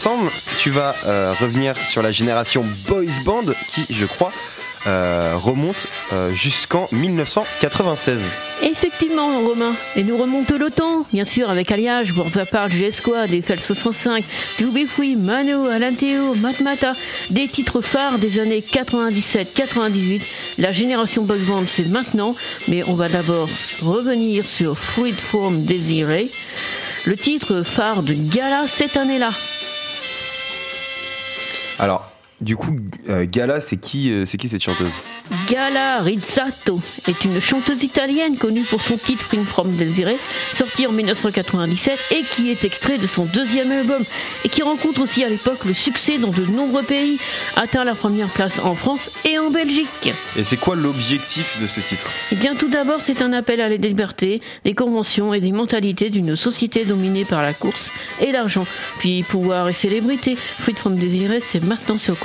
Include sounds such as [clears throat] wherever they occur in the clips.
1er décembre. Tu vas euh, revenir sur la génération Boys Band qui, je crois, euh, remonte euh, jusqu'en 1996. Effectivement, Romain. Et nous remontons le temps, bien sûr, avec Alliage, Warzapart, G-Squad, des 65, Fui, Mano, Alanteo, Matmata, des titres phares des années 97-98. La génération Boys Band, c'est maintenant, mais on va d'abord revenir sur Fruit Form Désiré, le titre phare de Gala cette année-là. Alors, du coup, euh, Gala, c'est qui, euh, c'est qui cette chanteuse? Gala Rizzato est une chanteuse italienne connue pour son titre Free From Desiré, sorti en 1997 et qui est extrait de son deuxième album et qui rencontre aussi à l'époque le succès dans de nombreux pays, atteint la première place en France et en Belgique. Et c'est quoi l'objectif de ce titre? Eh bien tout d'abord c'est un appel à la liberté, des conventions et des mentalités d'une société dominée par la course et l'argent. Puis pouvoir et célébrité, Fruit From Desiré c'est maintenant sur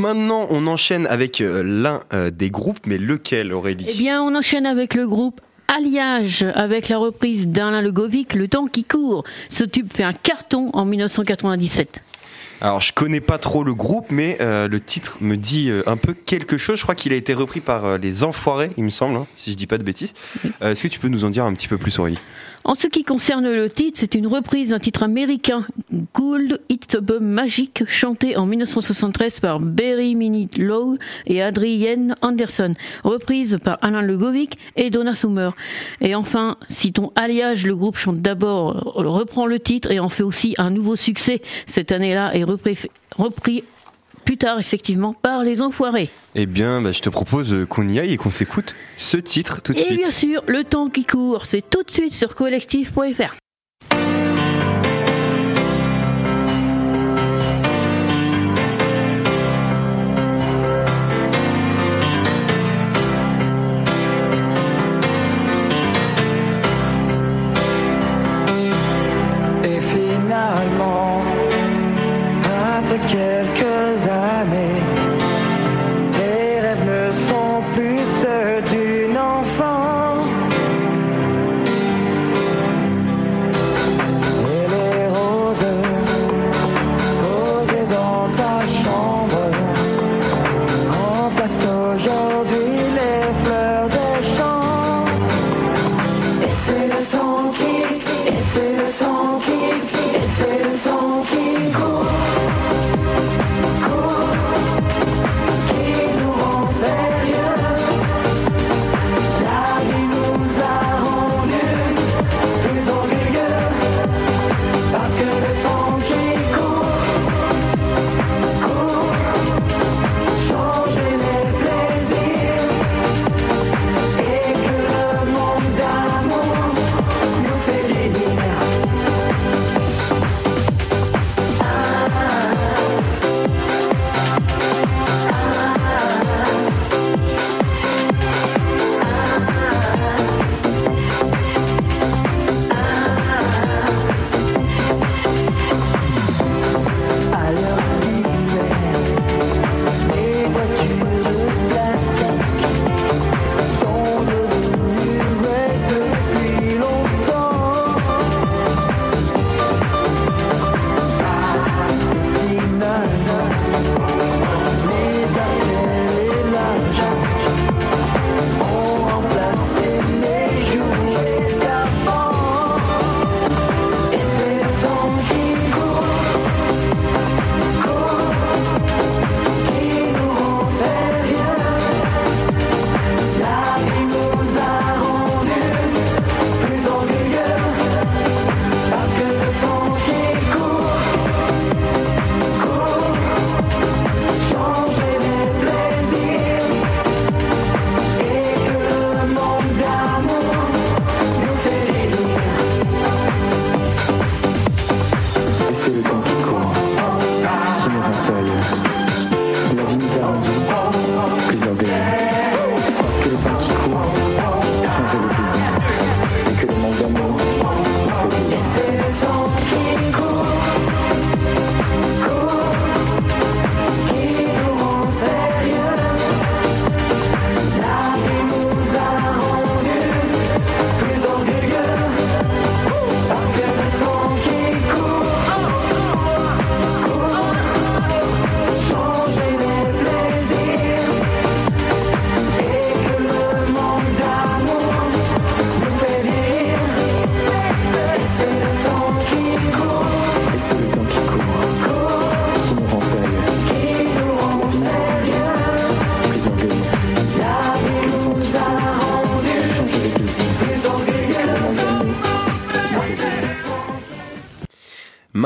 maintenant, on enchaîne avec euh, l'un euh, des groupes, mais lequel, Aurélie? Eh bien, on enchaîne avec le groupe Alliage, avec la reprise d'Alain Legovic, Le temps qui court. Ce tube fait un carton en 1997. Alors je connais pas trop le groupe, mais euh, le titre me dit euh, un peu quelque chose. Je crois qu'il a été repris par euh, les Enfoirés, il me semble, hein, si je dis pas de bêtises. Est-ce que tu peux nous en dire un petit peu plus, Aurélie? En ce qui concerne le titre, c'est une reprise d'un titre américain, Gould It's a Bum Magic, chanté en 1973 par Barry Minute Lowe et Adrienne Anderson, reprise par Alain Legovic et Donna Summer. Et enfin, citons Alliage, le groupe chante d'abord, reprend le titre et en fait aussi un nouveau succès cette année-là et repris plus tard effectivement par les Enfoirés. Eh bien, bah, je te propose euh, qu'on y aille et qu'on s'écoute ce titre tout de Et suite. bien sûr, le temps qui court, c'est tout de suite sur collectif.fr.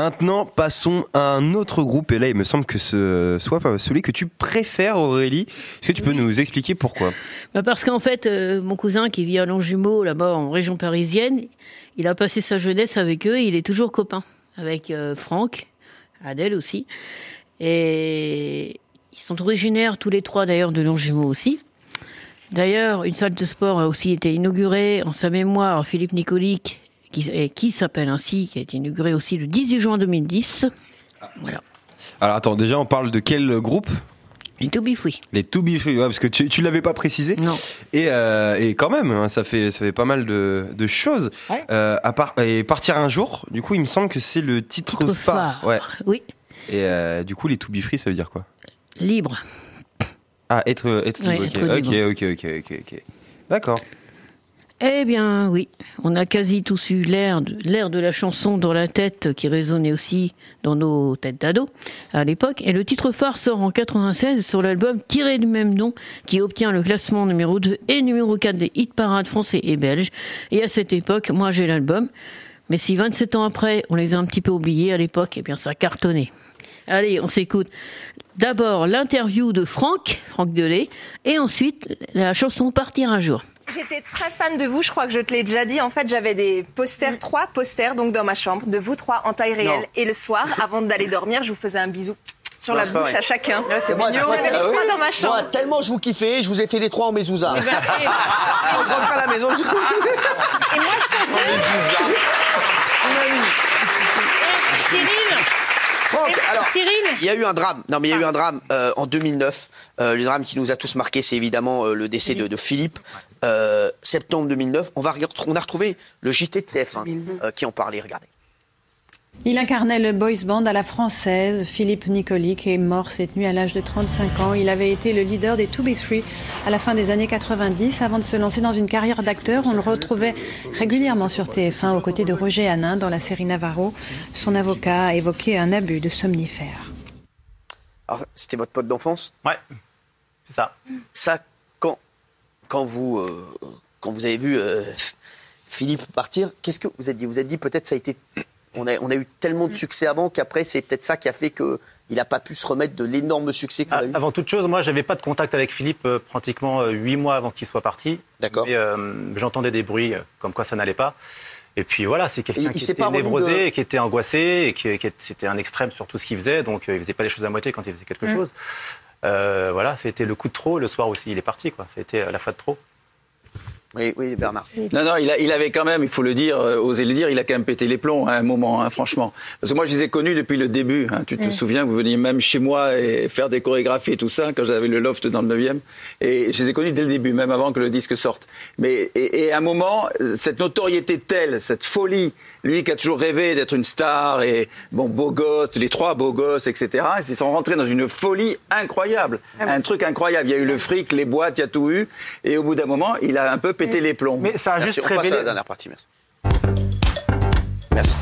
Maintenant, passons à un autre groupe, et là, il me semble que ce soit celui que tu préfères, Aurélie. Est-ce que tu peux nous expliquer pourquoi? Bah parce qu'en fait, euh, mon cousin qui vit à Longjumeau, là-bas en région parisienne, il a passé sa jeunesse avec eux. Et il est toujours copain avec euh, Franck, Adèle aussi. Et ils sont originaires tous les trois d'ailleurs de Longjumeau aussi. D'ailleurs, une salle de sport a aussi été inaugurée en sa mémoire, Philippe Nicolic, qui, et qui s'appelle ainsi, qui a été inaugurée aussi le 18 juin 2010. Voilà. Alors attends, déjà, on parle de quel groupe? Et tout bifoui. Les To Be Free, ouais, parce que tu, tu l'avais pas précisé. Non. Et, euh, et quand même, hein, ça fait ça fait pas mal de, de choses. Ouais. Euh, à part et partir un jour. Du coup, il me semble que c'est le titre, Titre phare. phare. Ouais. Oui. Et euh, du coup, les to be free, ça veut dire quoi? Libre. Ah, être, être Ouais, libre. être ok, libre. ok, ok, ok, ok. D'accord. Eh bien, oui, on a quasi tous eu l'air de, l'air de la chanson dans la tête qui résonnait aussi dans nos têtes d'ados à l'époque. Et le titre phare sort en 96 sur l'album tiré du même nom qui obtient le classement numéro 2 et numéro 4 des hit parades français et belges. Et à cette époque, moi j'ai l'album. Mais si 27 ans après, on les a un petit peu oubliés à l'époque, eh bien ça cartonnait. Allez, on s'écoute. D'abord l'interview de Franck, Franck Delay, et ensuite la chanson Partir un jour. J'étais très fan de vous, je crois que je te l'ai déjà dit. En fait, j'avais des posters, trois posters donc dans ma chambre, de vous trois en taille réelle. Non. Et le soir, avant d'aller dormir, je vous faisais un bisou sur Non, la bouche vrai. à chacun. c'est Moi, J'avais les ah trois dans ma Moi, chambre. tellement je vous kiffais, je vous ai fait les trois en mezouza. Et ben, [laughs] et- je rentre à la maison. Je... et moi, je [laughs] pensais. Franck, alors. Cyril Il y a eu un drame. Non, mais il y a eu un drame euh, en 2009. Euh, le drame qui nous a tous marqué, c'est évidemment euh, le décès de, de Philippe. Euh, septembre 2009. On va on a retrouvé le JT de TF1 euh, qui en parlait. Regardez. Il incarnait le boys band à la française. Philippe Nicoli, qui est mort cette nuit à l'âge de 35 ans. Il avait été le leader des 2B3 à la fin des années 90. Avant de se lancer dans une carrière d'acteur, on le retrouvait régulièrement sur TF1 aux côtés de Roger Hanin dans la série Navarro. Son avocat a évoqué un abus de somnifères. Alors, c'était votre pote d'enfance? Ouais, c'est ça. Ça, quand, quand vous, euh, quand vous avez vu euh, Philippe partir, qu'est-ce que vous êtes dit? Vous êtes dit peut-être ça a été. On a, on a eu tellement de succès avant qu'après c'est peut-être ça qui a fait que il n'a pas pu se remettre de l'énorme succès qu'on Ah, a eu. Avant toute chose, moi, j'avais pas de contact avec Philippe euh, pratiquement euh, huit mois avant qu'il soit parti. D'accord. Euh, j'entendais des bruits euh, comme quoi ça n'allait pas. Et puis voilà, c'est quelqu'un qui était névrosé, de- qui était angoissé, et qui, qui- c'était un extrême sur tout ce qu'il faisait. Donc, euh, il faisait pas les choses à moitié quand il faisait quelque chose. Euh, voilà, c'était le coup de trop. Le soir aussi, il est parti. Quoi. C'était à la fois de trop. Oui, oui, Bernard. Non, non, il, a- il avait quand même, il faut le dire, euh, oser le dire, il a quand même pété les plombs à un moment, hein, franchement. Parce que moi, je les ai connus depuis le début. hein. Tu te souviens, vous veniez même chez moi et faire des chorégraphies et tout ça, quand j'avais le loft dans le 9e. Et je les ai connus dès le début, même avant que le disque sorte. Mais, et, et à un moment, cette notoriété telle, cette folie, lui qui a toujours rêvé d'être une star et, bon, beau gosse, les trois beaux gosses, etc., ils sont rentrés dans une folie incroyable. un truc incroyable. Il y a eu le fric, les boîtes, il y a tout eu. Et au bout d'un moment, il a un peu pété les plombs. Mais ça a Merci, juste on passe à la dernière partie, merci. Merci.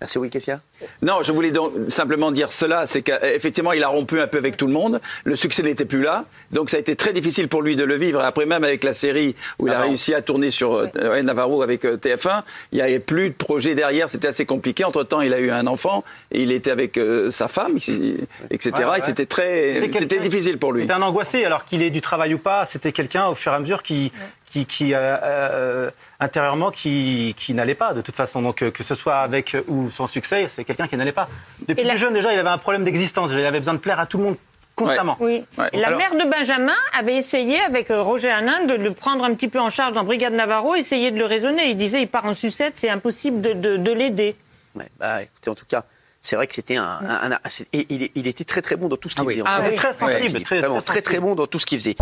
Merci, oui, Kessia Non, je voulais donc simplement dire cela, c'est qu'effectivement, il a rompu un peu avec tout le monde. Le succès n'était plus là, donc ça a été très difficile pour lui de le vivre. Après, même avec la série où il a Navarro. réussi à tourner sur euh, ouais, Navarro avec euh, TF1, il n'y avait plus de projet derrière. C'était assez compliqué. Entre temps, il a eu un enfant et il était avec euh, sa femme, etc. Ouais, ouais. Et c'était très, C'était difficile pour lui. C'était un angoissé, alors qu'il ait du travail ou pas. C'était quelqu'un, au fur et à mesure, qui, qui, qui euh, euh, intérieurement, qui, qui n'allait pas, de toute façon. Donc, euh, que ce soit avec ou sans succès, c'est quelqu'un qui n'allait pas. Depuis Et la- plus jeune, déjà, il avait un problème d'existence. Il avait besoin de plaire à tout le monde constamment. Oui. Ouais. Et la Alors- mère de Benjamin avait essayé, avec Roger Hanin, de le prendre un petit peu en charge dans Brigade Navarro, essayer de le raisonner. Il disait, il part en sucette, c'est impossible de, de, de l'aider. Ouais, bah, écoutez, en tout cas, c'est vrai que c'était un. un- il, il était très très bon dans tout ce qu'il Ah faisait. Ah, oui. très Ouais, sensible, très- très très très bon dans tout ce qu'il faisait.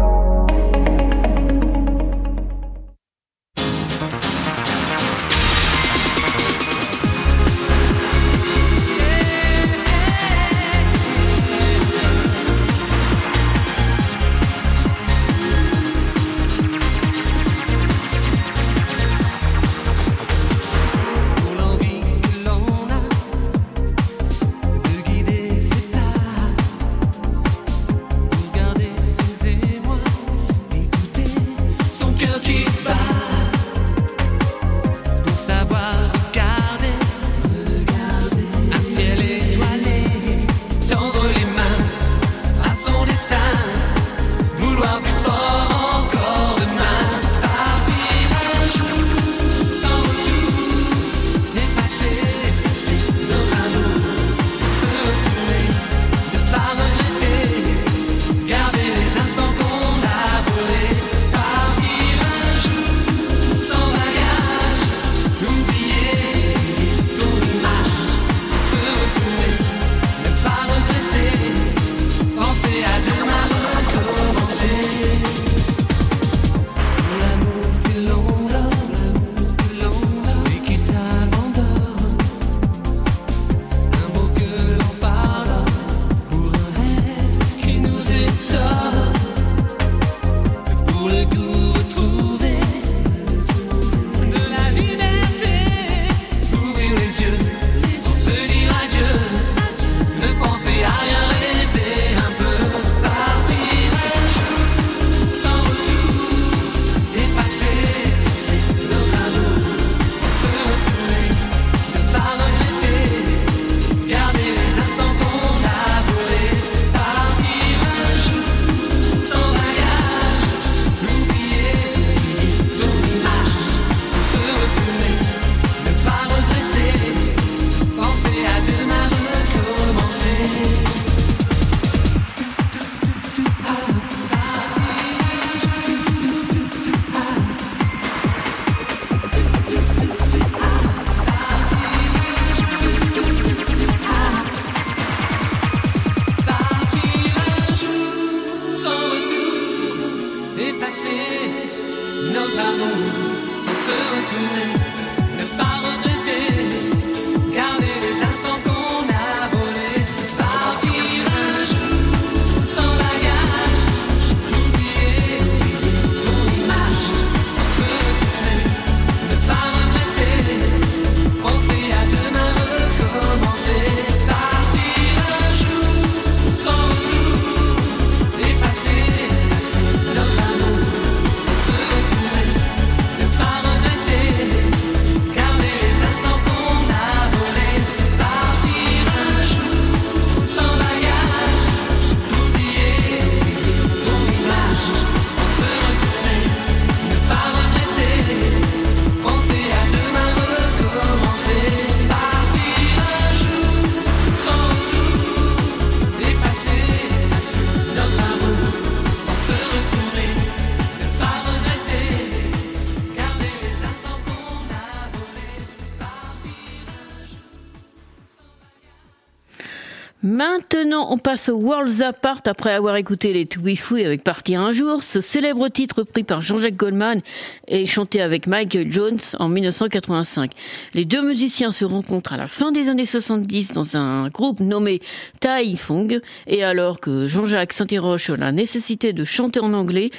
On passe au Worlds Apart après avoir écouté les To Be Free avec Partir un jour, ce célèbre titre pris par Jean-Jacques Goldman et chanté avec Michael Jones en 1985. Les deux musiciens se rencontrent à la fin des années 70 dans un groupe nommé Tai Fung et alors que Jean-Jacques s'interroge sur la nécessité de chanter en anglais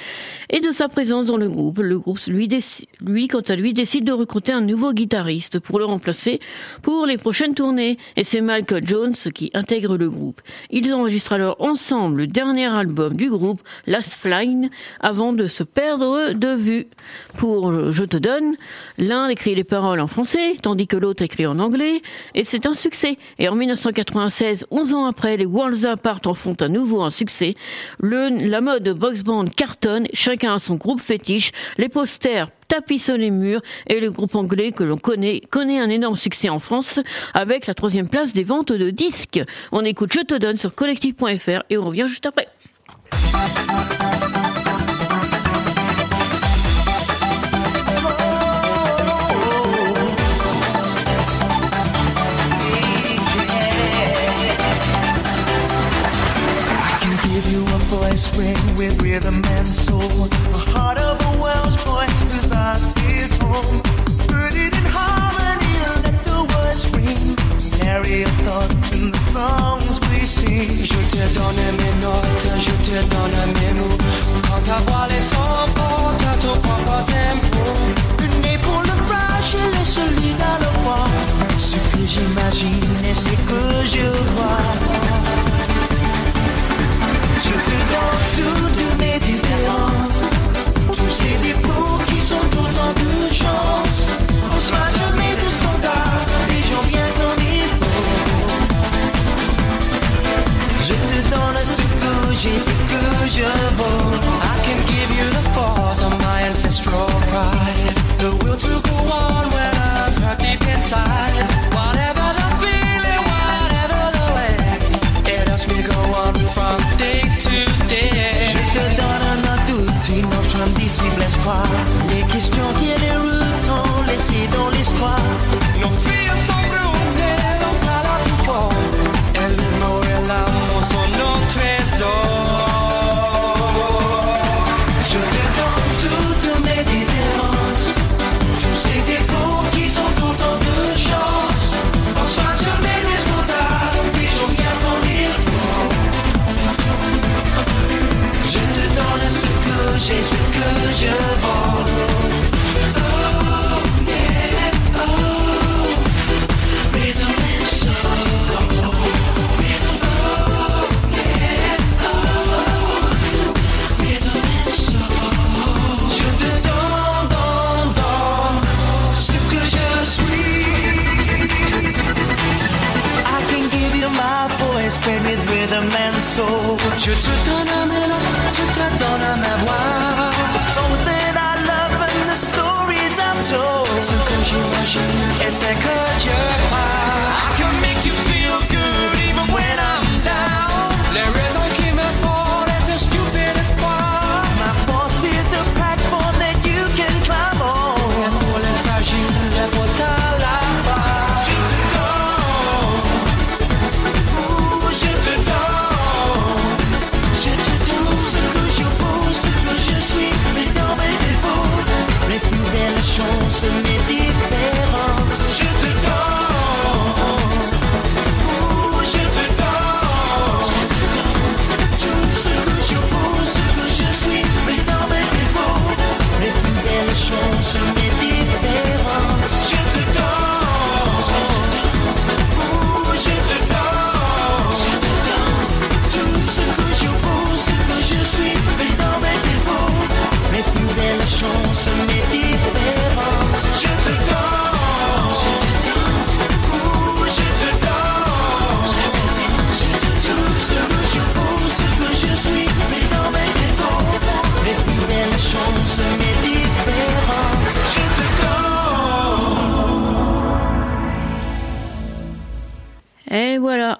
et de sa présence dans le groupe, le groupe lui quant à lui décide de recruter un nouveau guitariste pour le remplacer pour les prochaines tournées et c'est Michael Jones qui intègre le groupe. Ils enregistrent alors ensemble le dernier album du groupe, Last Flying, avant de se perdre de vue. Pour Je te donne, l'un écrit les paroles en français, tandis que l'autre écrit en anglais, et c'est un succès. Et en 1996, 11 ans après, les Worlds Apart en font à nouveau un succès. Le, la mode box band cartonne, chacun a son groupe fétiche, les posters tapissent les murs et le groupe anglais que l'on connaît connaît un énorme succès en France avec la troisième place des ventes de disques. On écoute Je te donne sur collectif.fr et on revient juste après.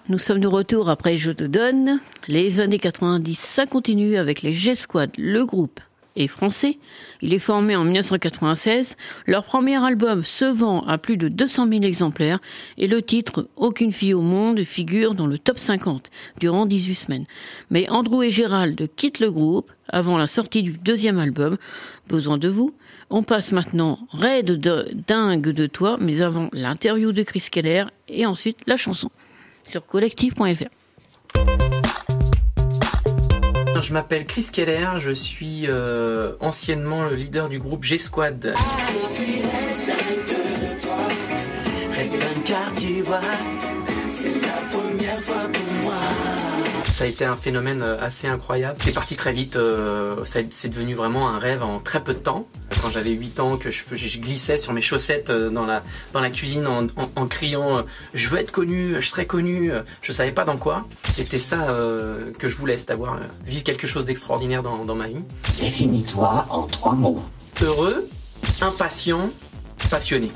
Nous sommes de retour après Je te donne. Les années 90, ça continue avec les G-Squad, le groupe est français. Il est formé en 1996. Leur premier album se vend à plus de 200 000 exemplaires et le titre Aucune fille au monde figure dans le top 50 durant 18 semaines. Mais Andrew et Gérald quittent le groupe avant la sortie du deuxième album, Besoin de vous? On passe maintenant Raid de dingue de toi, mais avant l'interview de Chris Keller et ensuite la chanson sur collectif.fr. Je m'appelle Chris Keller, je suis euh, anciennement le leader du groupe G-Squad. Car Ça a été un phénomène euh, assez incroyable. C'est parti très vite, euh, c'est devenu vraiment un rêve en très peu de temps. Quand j'avais 8 ans, que je, glissais sur mes chaussettes euh, dans la, dans la cuisine en, en- en criant Je veux être connu, je serai connu euh, », je savais pas dans quoi. C'était ça euh, que je voulais, c'est d'avoir euh, vivre quelque chose d'extraordinaire dans, dans ma vie. Définis-toi en trois mots. Heureux, impatient, passionné.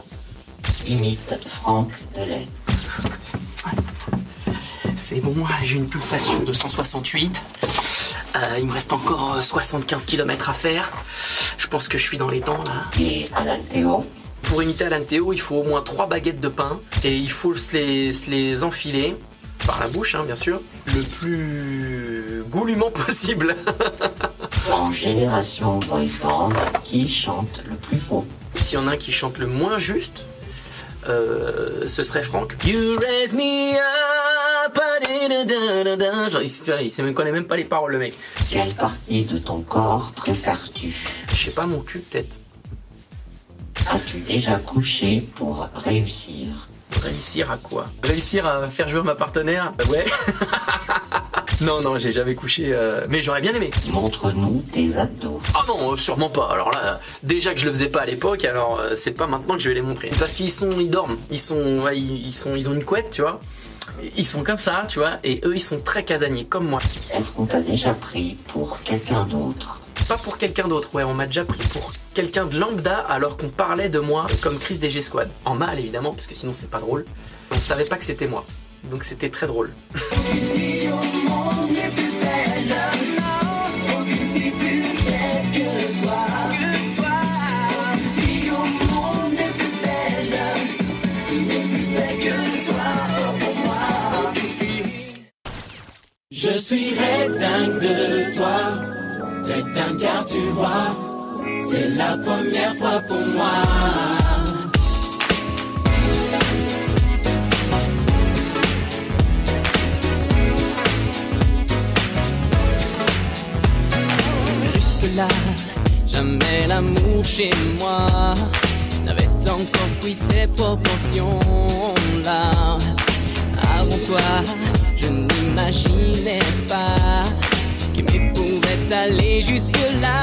Imite Franck Delay. C'est bon, j'ai une pulsation de 168. Euh, il me reste encore euh, 75 km à faire. Je pense que je suis dans les temps là. Et Alan Théo Pour imiter Alan Théo, il faut au moins 3 baguettes de pain et il faut se les, se les enfiler par la bouche, hein, bien sûr, le plus goulûment [laughs] possible. En génération boys band, qui chante le plus faux S'il y en a un qui chante le moins juste, euh, ce serait Franck. You raise me up. Genre, il, il sait même connaît même pas les paroles le mec. Quelle partie de ton corps préfères-tu Je sais pas mon cul peut-être. As-tu déjà couché pour réussir Réussir à quoi? Réussir à faire jouer ma partenaire? Bah Ouais. [laughs] non, non, j'ai jamais couché, euh, mais j'aurais bien aimé. Montre-nous tes abdos. Ah non, euh, sûrement pas. Alors là, déjà que je le faisais pas à l'époque, alors euh, c'est pas maintenant que je vais les montrer. Parce qu'ils sont, ils dorment, ils sont, ouais, ils, ils sont, ils ont une couette, tu vois. Ils sont comme ça, tu vois, et eux ils sont très casaniers, comme moi. Est-ce qu'on t'a déjà pris pour quelqu'un d'autre Pas pour quelqu'un d'autre, ouais, on m'a déjà pris pour quelqu'un de lambda alors qu'on parlait de moi comme Chris DG Squad. En mal évidemment, parce que sinon c'est pas drôle. On savait pas que c'était moi. Donc c'était très drôle. [laughs] Je suis dingue de toi, dingue car tu vois, c'est la première fois pour moi. Jusque là, jamais l'amour chez moi n'avait encore pris ses proportions là. Avant toi n'imaginais pas qu'il m'épouvait aller jusque-là.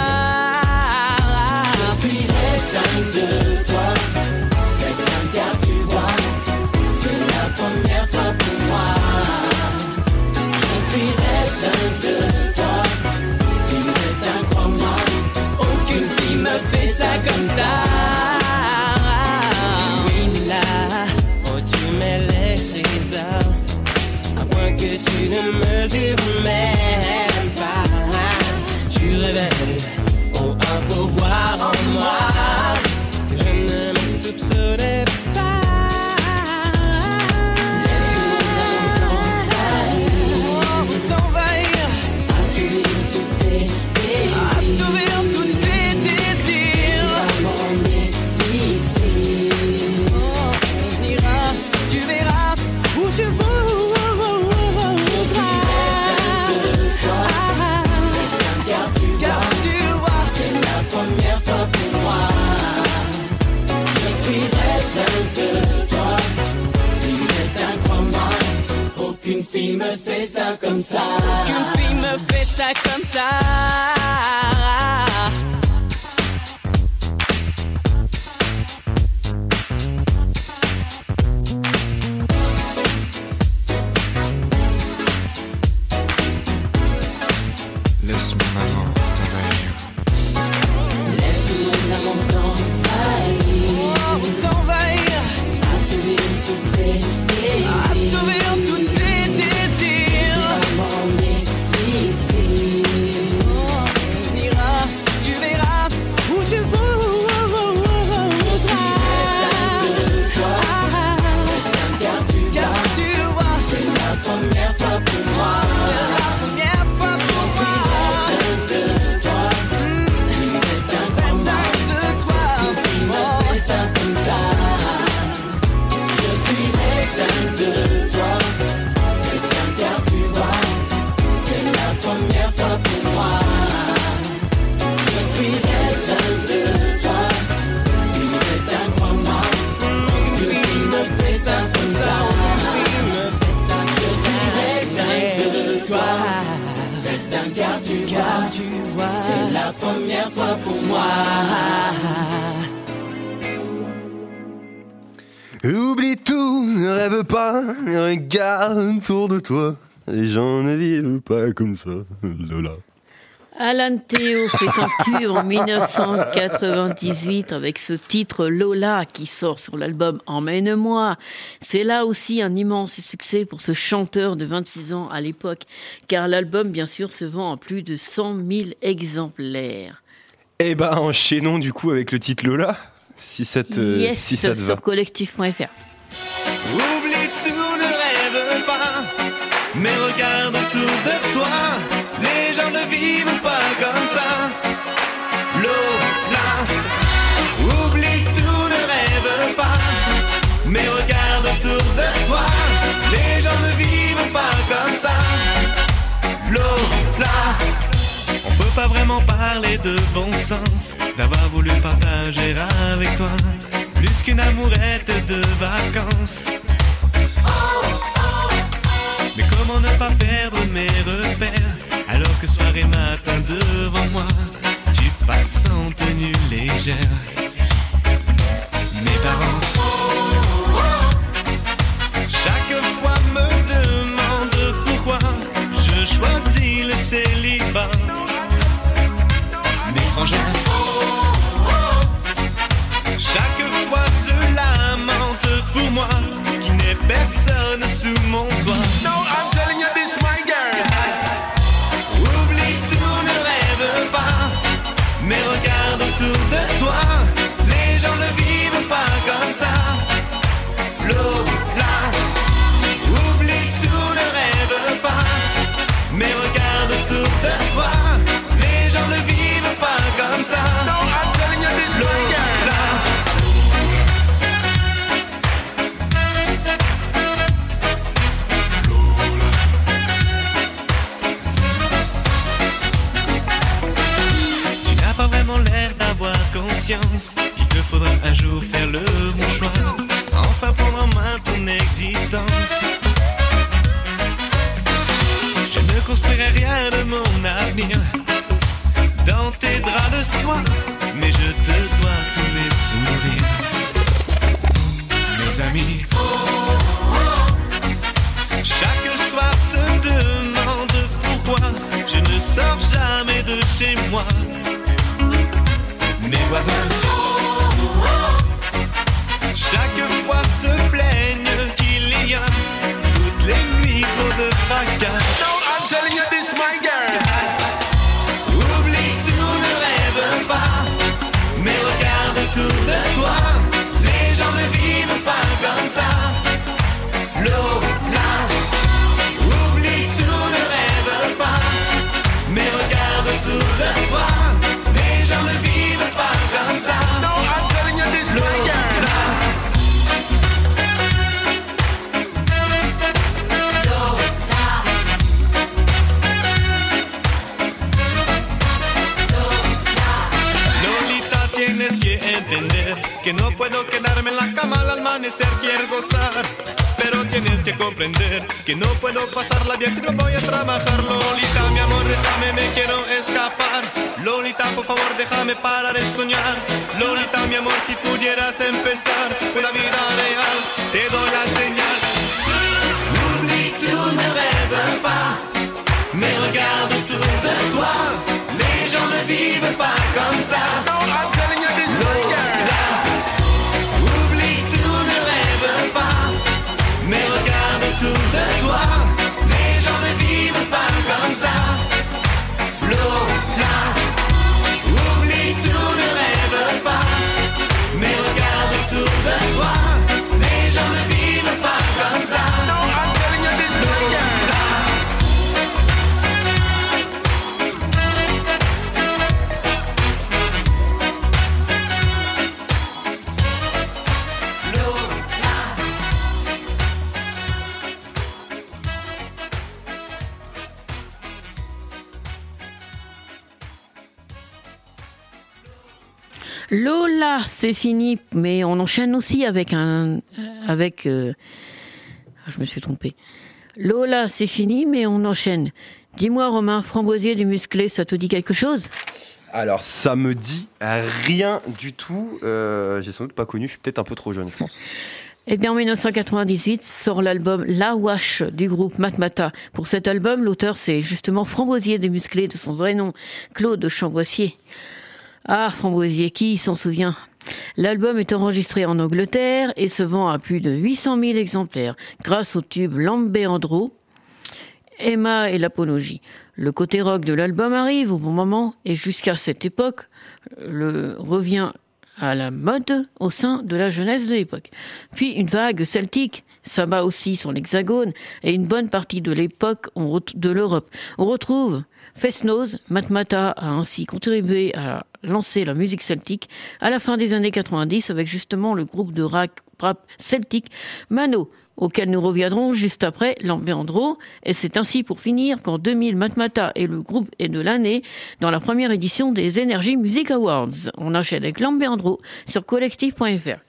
comme ça, Lola. Alan Théo fait un tube en 1998 avec ce titre Lola qui sort sur l'album Emmène-moi. C'est là aussi un immense succès pour ce chanteur de 26 ans à l'époque, car l'album bien sûr se vend en plus de 100 000 exemplaires. Eh ben enchaînons du coup avec le titre Lola, si ça te, yes, si ça te va. sur collectif.fr. Parler de bon sens, d'avoir voulu partager avec toi plus qu'une amourette de vacances. Mais comment ne pas perdre mes repères alors que soir et matin devant moi, tu passes en tenue légère. Mes parents, chaque fois me demandent pourquoi je choisis le célibat. Chaque fois se lamente pour moi qui n'ai personne sous mon toit. Chaque soir se demande pourquoi je ne sors jamais de chez moi. Mes voisins, chaque fois se plaignent qu'il y a toutes les nuits trop de fracas. Pero tienes que comprender que no puedo pasarla bien si no voy a trabajar. Lolita, mi amor, déjame, me quiero escapar. Lolita, por favor, déjame parar de soñar. Lolita, mi amor, si pudieras empezar una vida real, te doy la señal. Oublie tout, ne rêve pas, mais regarde autour de toi. Les gens ne vivent pas comme ça. C'est fini, mais on enchaîne aussi avec un. Avec. euh, ah, je me suis trompé. Lola, c'est fini, mais on enchaîne. Dis-moi, Romain, framboisier du musclé, ça te dit quelque chose? Alors, ça me dit rien du tout. Euh, J'ai sans doute pas connu, je suis peut-être un peu trop jeune, je pense. Eh bien, en 1998 sort l'album La Wash du groupe Matmata. Pour cet album, l'auteur, c'est justement Framboisier des Musclés, de son vrai nom, Claude Chamboissier. Ah, Framboisier, qui s'en souvient? L'album est enregistré en Angleterre et se vend à plus de 800 000 exemplaires grâce au tube Lambéandro, Emma et l'apologie. Le côté rock de l'album arrive au bon moment et jusqu'à cette époque, le revient à la mode au sein de la jeunesse de l'époque. Puis une vague celtique s'abat aussi sur l'hexagone et une bonne partie de l'époque de l'Europe. On retrouve Festnose, Matmata a ainsi contribué à lancer la musique celtique à la fin des années 90 avec justement le groupe de rap, rap celtique Mano, auquel nous reviendrons juste après Lambeandro. Et c'est ainsi pour finir qu'en 2000, Matmata est le groupe est de l'année dans la première édition des Energy Music Awards. On enchaîne avec Lambeandro sur collectif.fr.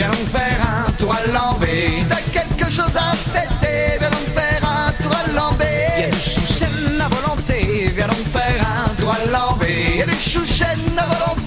viens donc faire un tour à Lambé. Si t'as quelque chose à fêter, viens donc faire un tour à Lambé. Y a du chouchen à volonté, viens donc faire un tour à Lambé. Y a du chouchen à volonté,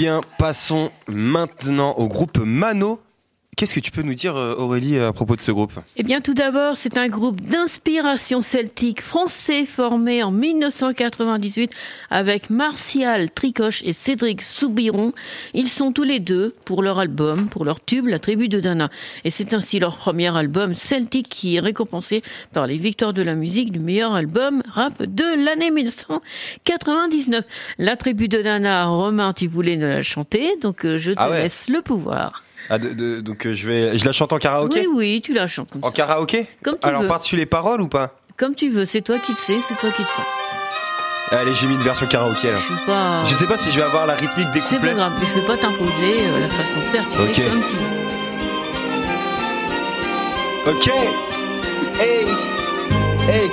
bien, passons maintenant au groupe Mano. Qu'est-ce que tu peux nous dire, euh, Aurélie, à propos de ce groupe? Eh bien, tout d'abord, c'est un groupe d'inspiration celtique français formé en 1998 avec Martial Tricoche et Cédric Soubiron. Ils sont tous les deux pour leur album, pour leur tube, La Tribu de Dana. Et c'est ainsi leur premier album celtique qui est récompensé par les victoires de la musique du meilleur album rap de l'année 1999. La Tribu de Dana, Romain, tu voulais nous la chanter, donc euh, je te Ah ouais. laisse le pouvoir. Ah, de- de- Donc, euh, je, vais, je la chante en karaoké Oui, oui, tu la chantes comme En ça. karaoké Comme tu Alors, veux. par-dessus les paroles ou pas Comme tu veux, c'est toi qui le sais, c'est toi qui le sens. Allez, j'ai mis une version karaoké là. Je sais pas. Je sais pas si je vais avoir la rythmique des C'est pas grave, je vais pas t'imposer euh, la façon de faire. Tu Ok. fais comme tu veux. Ok. Hey. Hey.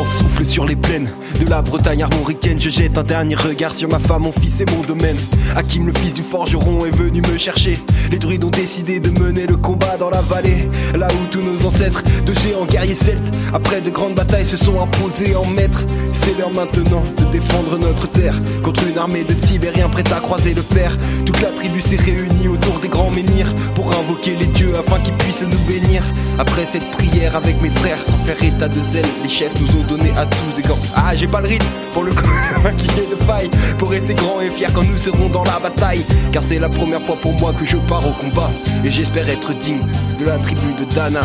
Souffle sur les plaines de la Bretagne armoricaine. Je jette un dernier regard sur ma femme, mon fils et mon domaine. Hakim, le fils du forgeron, est venu me chercher. Les druides ont décidé de mener le combat dans la vallée. Là où tous nos ancêtres, de géants guerriers celtes, après de grandes batailles, se sont imposés en maîtres. C'est l'heure maintenant de défendre notre terre contre une armée de Sibériens prêts à croiser le fer. Toute la tribu s'est réunie autour des grands menhirs pour invoquer les dieux afin qu'ils puissent nous bénir. Après cette prière avec mes frères, sans faire état de zèle, les chefs nous ont donné à tous des gants. Ah, j'ai pas le rythme pour le [laughs] coup qui est de faille pour rester grand et fier quand nous serons dans la bataille. Car c'est la première fois pour moi que je pars au combat et j'espère être digne de la tribu de Dana.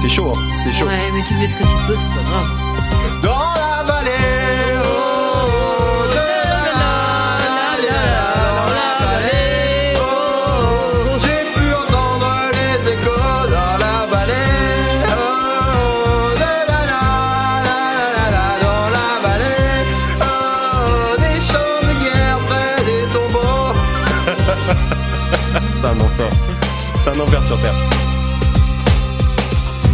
C'est chaud, hein c'est chaud. Ouais, mais tu fais ce que tu peux, c'est pas grave. Dans la un enfer sur terre.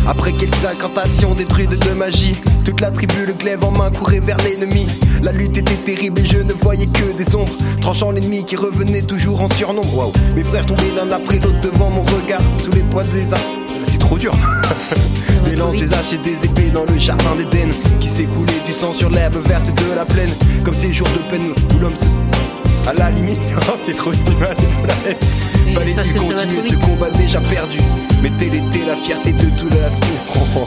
Après quelques incantations détruites de magie, toute la tribu le glaive en main courait vers l'ennemi. La lutte était terrible et je ne voyais que des ombres, tranchant l'ennemi qui revenait toujours en surnombre. Waouh, mes frères tombaient l'un après l'autre devant mon regard, sous les poids des armes. C'est trop dur. Lances, [laughs] des haches et des épées dans le jardin d'Éden Qui s'écoulait du sang sur l'herbe verte de la plaine Comme ces jours de peine où l'homme se... À la limite, [laughs] oh, c'est trop et tout la. Fallait-il continuer ce combat déjà perdu? Mais telle était la fierté de tout la oh, oh.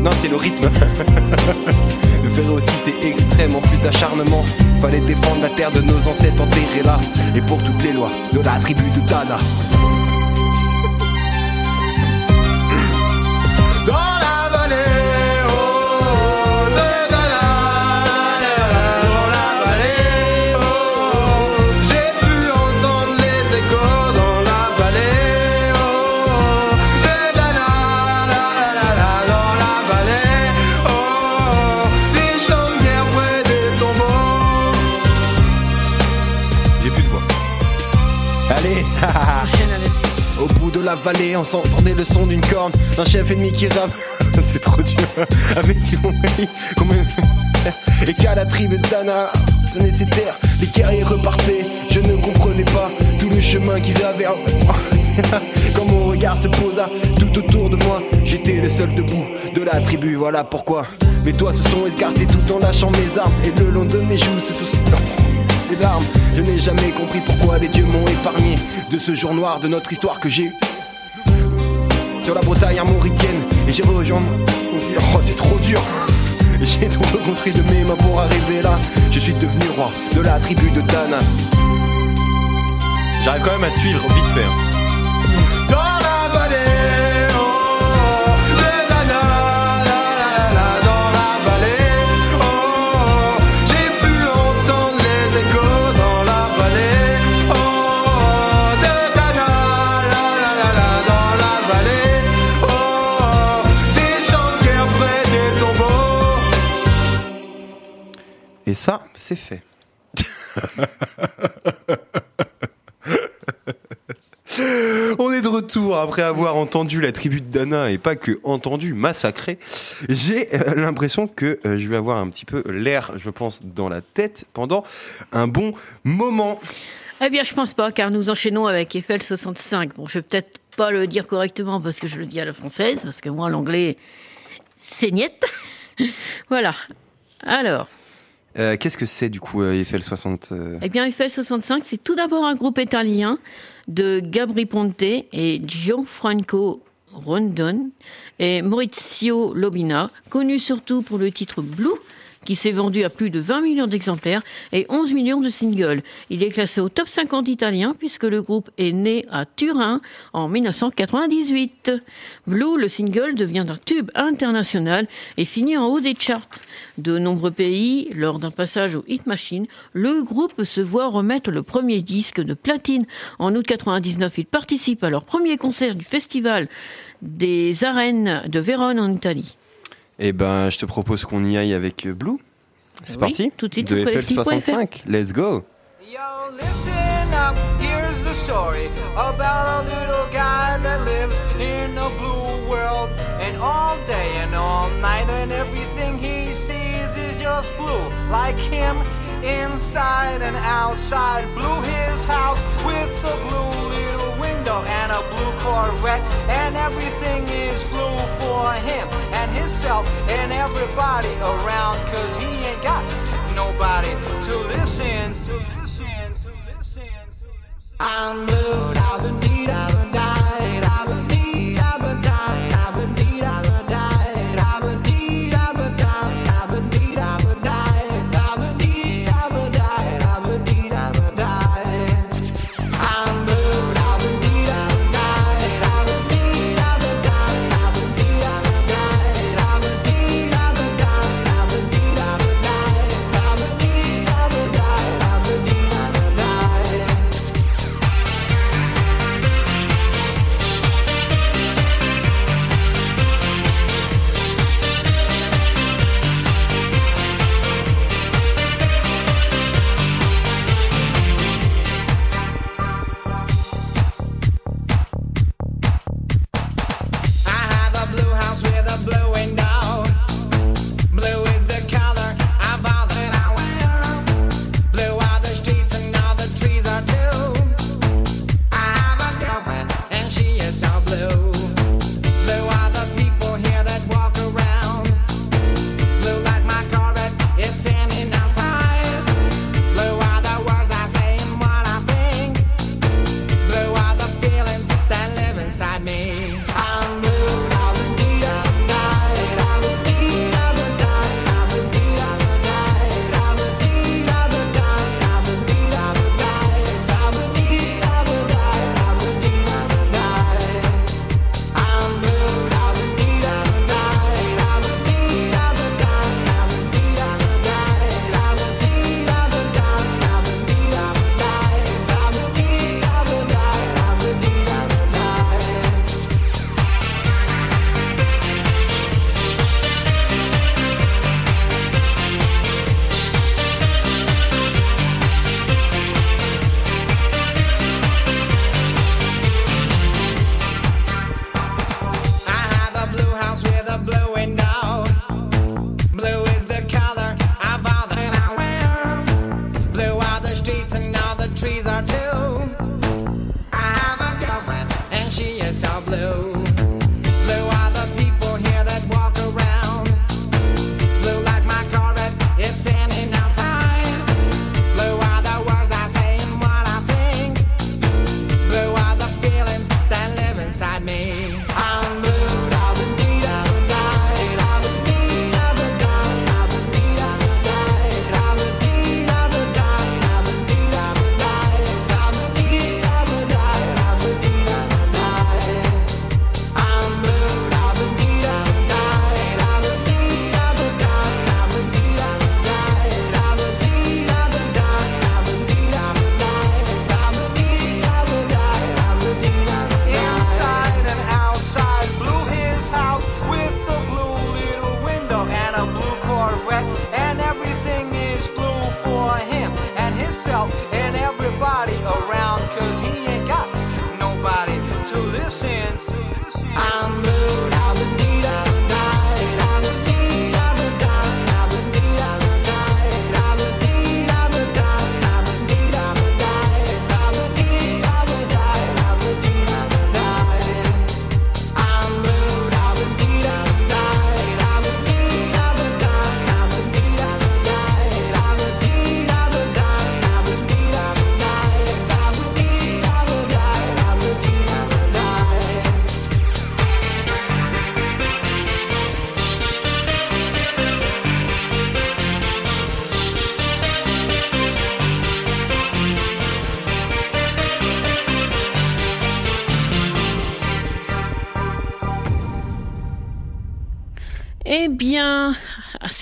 Non, c'est le rythme. [laughs] de férocité extrême en plus d'acharnement. Fallait défendre la terre de nos ancêtres enterrés là. Et pour toutes les lois de la tribu de Dana. [clears throat] on s'entendait le son d'une corne d'un chef ennemi qui rappe. [laughs] C'est trop dur. Compris combien- Et qu'à la tribu de Dana tenait ses terres, les guerriers repartaient. Je ne comprenais pas tout le chemin qu'ils avaient. [laughs] Quand mon regard se posa tout autour de moi, j'étais le seul debout de la tribu. Voilà pourquoi mes doigts se sont écartés tout en lâchant mes armes. Et le long de mes joues se sont [laughs] des larmes. Je n'ai jamais compris pourquoi les dieux m'ont épargné de ce jour noir de notre histoire que j'ai eu sur la Bretagne armoricaine. Et j'ai rejoint. Oh, c'est trop dur. J'ai tout reconstruit de mes mains pour arriver là. Je suis devenu roi de la tribu de Dana. J'arrive quand même à suivre vite fait. hein. C'est fait. On est de retour après avoir entendu la tribu de Dana et pas que entendu, massacré. J'ai euh, l'impression que euh, je vais avoir un petit peu l'air, je pense, dans la tête pendant un bon moment. Eh bien, je pense pas, car nous enchaînons avec Eiffel 65. Bon, je vais peut-être pas le dire correctement parce que je le dis à la française, parce que moi, l'anglais, c'est niette. [laughs] voilà. Alors, euh, qu'est-ce que c'est du coup euh, Eiffel 60 euh Eh bien Eiffel 65, c'est tout d'abord un groupe italien de Gabri Ponte et Gianfranco Rondon et Maurizio Lobina, connu surtout pour le titre Blue, qui s'est vendu à plus de 20 millions d'exemplaires et 11 millions de singles. Il est classé au top 50 italien puisque le groupe est né à Turin en 1998. Blue, le single, devient un tube international et finit en haut des charts. De nombreux pays, lors d'un passage au Hit Machine, le groupe se voit remettre le premier disque de platine. En août 99, il participe à leur premier concert du festival des arènes de Vérone en Italie. Eh ben, je te propose qu'on y aille avec euh, Blue. C'est oui, parti. Tout de suite. De FL65. Let's go. Yo, listen up. Here's the story about a little guy that lives in a blue world. And all day and all night, and everything he sees is just blue. Like him, inside and outside. Blue his house with the blue little window. window and a blue Corvette, and everything is blue for him and himself and everybody around, cause he ain't got nobody to listen to. Listen, to listen, to listen. I'm blue, I've been beat, I've been died, I've been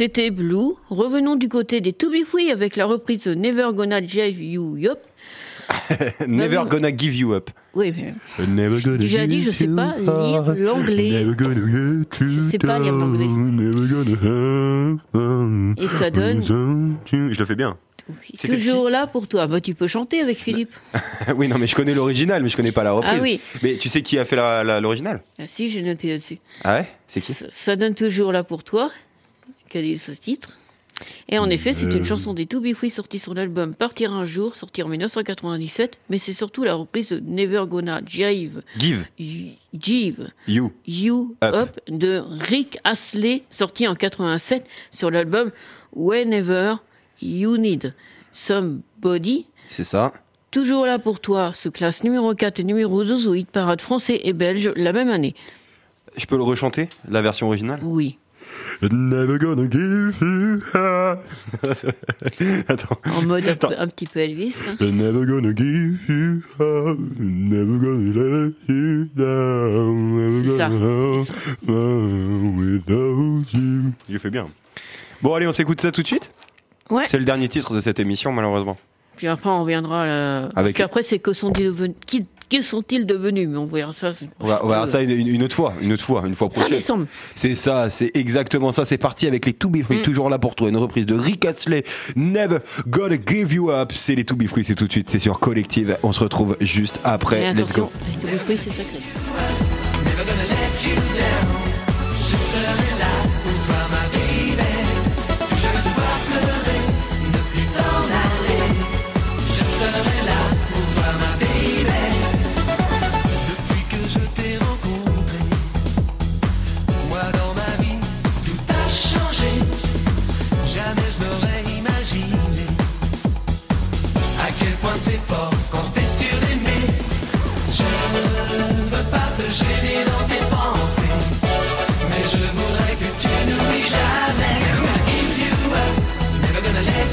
c'était Blue. Revenons du côté des To Be Free avec la reprise de Never Gonna Jive You Up. [laughs] Never gonna give you up. Oui, mais Never gonna déjà dit, give je sais you pas lire l'anglais. Never gonna get you Je sais pas lire l'anglais. Et ça donne- Je le fais bien. C'était Toujours là pour toi. Bah, tu peux chanter avec Philippe. [laughs] oui, non, mais je connais l'original, mais je connais pas la reprise. Ah oui. Mais tu sais qui a fait la- la- l'original? Ah, si, j'ai noté là-dessus. Ah ouais? C'est qui? Ça donne toujours là pour toi. Quel est ce titre Et en effet, c'est une chanson des To Be Free sortie sur l'album Partir un jour, sorti en 1997, mais c'est surtout la reprise de Never Gonna Jive. Give. Jive. You. You Up. Up, de Rick Astley, sorti en 87 sur l'album Whenever You Need Somebody. C'est ça. Toujours là pour toi, se classe numéro 4 et numéro 12 au hit parade français et belge la même année. Je peux le rechanter, la version originale? Oui. Never gonna give you up. [laughs] Attends. En mode un, peu- un petit peu Elvis. hein. Never gonna give you up. Never gonna let you down. Never C'est ça, gonna fun without you. Je fais bien. Bon, allez, on s'écoute ça tout de suite Ouais. C'est le dernier titre de cette émission, malheureusement. Puis après, on reviendra. Là... Parce Avec- qu'après, c'est que sont-ils devenus qui, que sont-ils devenus? Mais on verra ça. c'est- On va, on va voir ça une, autre fois, une autre fois, une fois prochaine. C'est ça, c'est exactement ça. C'est parti avec les To Be Free, Mm. toujours là pour toi. Une reprise de Rick Astley, Never Gonna Give You Up. C'est les To Be Free, c'est tout de suite, c'est sur Collective. On se retrouve juste après. Let's go. avec le bruit, c'est sacré. Never gonna let you down. Je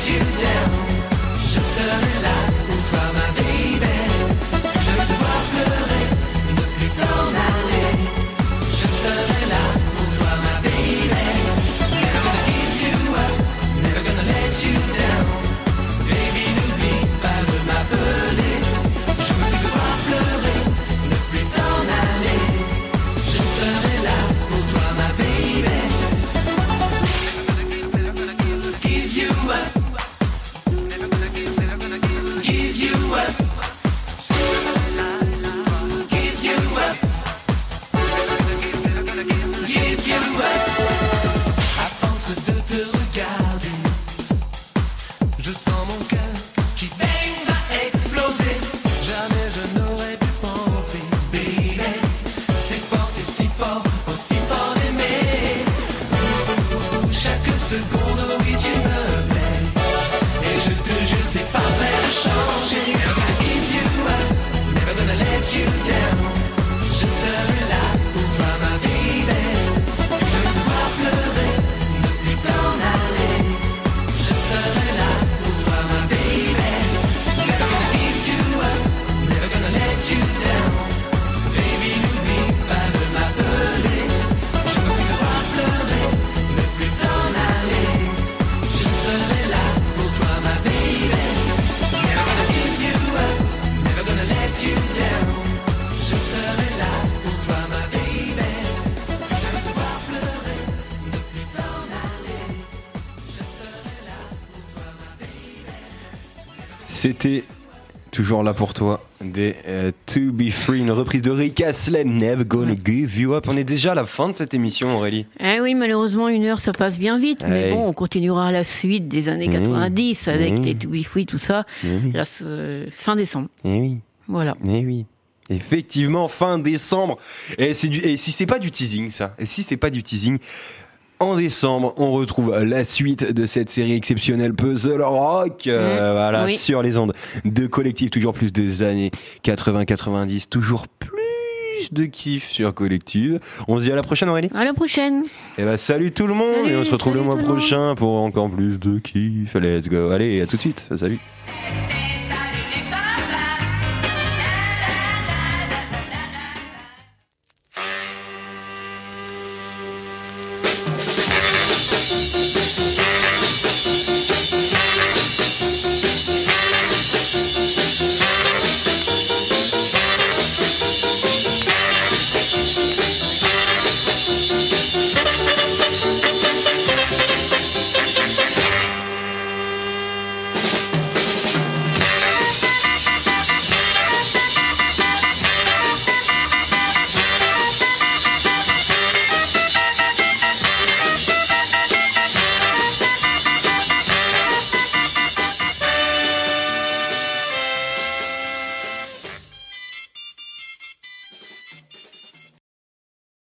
let you down. Je serai là C'était toujours là pour toi des euh, To Be Free, une reprise de Rick Astley, Never Gonna Give You Up. On est déjà à la fin de cette émission, Aurélie. Eh oui, malheureusement, une heure, ça passe bien vite. Mais bon, on continuera à la suite des années Eh oui. 90 avec Eh oui. les To Be Free, tout ça. Eh. Là, euh, fin décembre. Eh oui, Voilà. eh oui. Effectivement, fin décembre. Et, du, et si c'est pas du teasing, ça? Et si c'est pas du teasing en décembre, on retrouve la suite de cette série exceptionnelle Puzzle Rock, euh, Mmh, voilà, oui. sur les ondes de collectif, toujours plus des années 80-90, toujours plus de kiff sur collective. On se dit à la prochaine Aurélie. À la prochaine. Et bah salut tout le monde Salut, et on se retrouve le mois le prochain pour encore plus de kiff. Let's go. Allez, à tout de suite. Salut.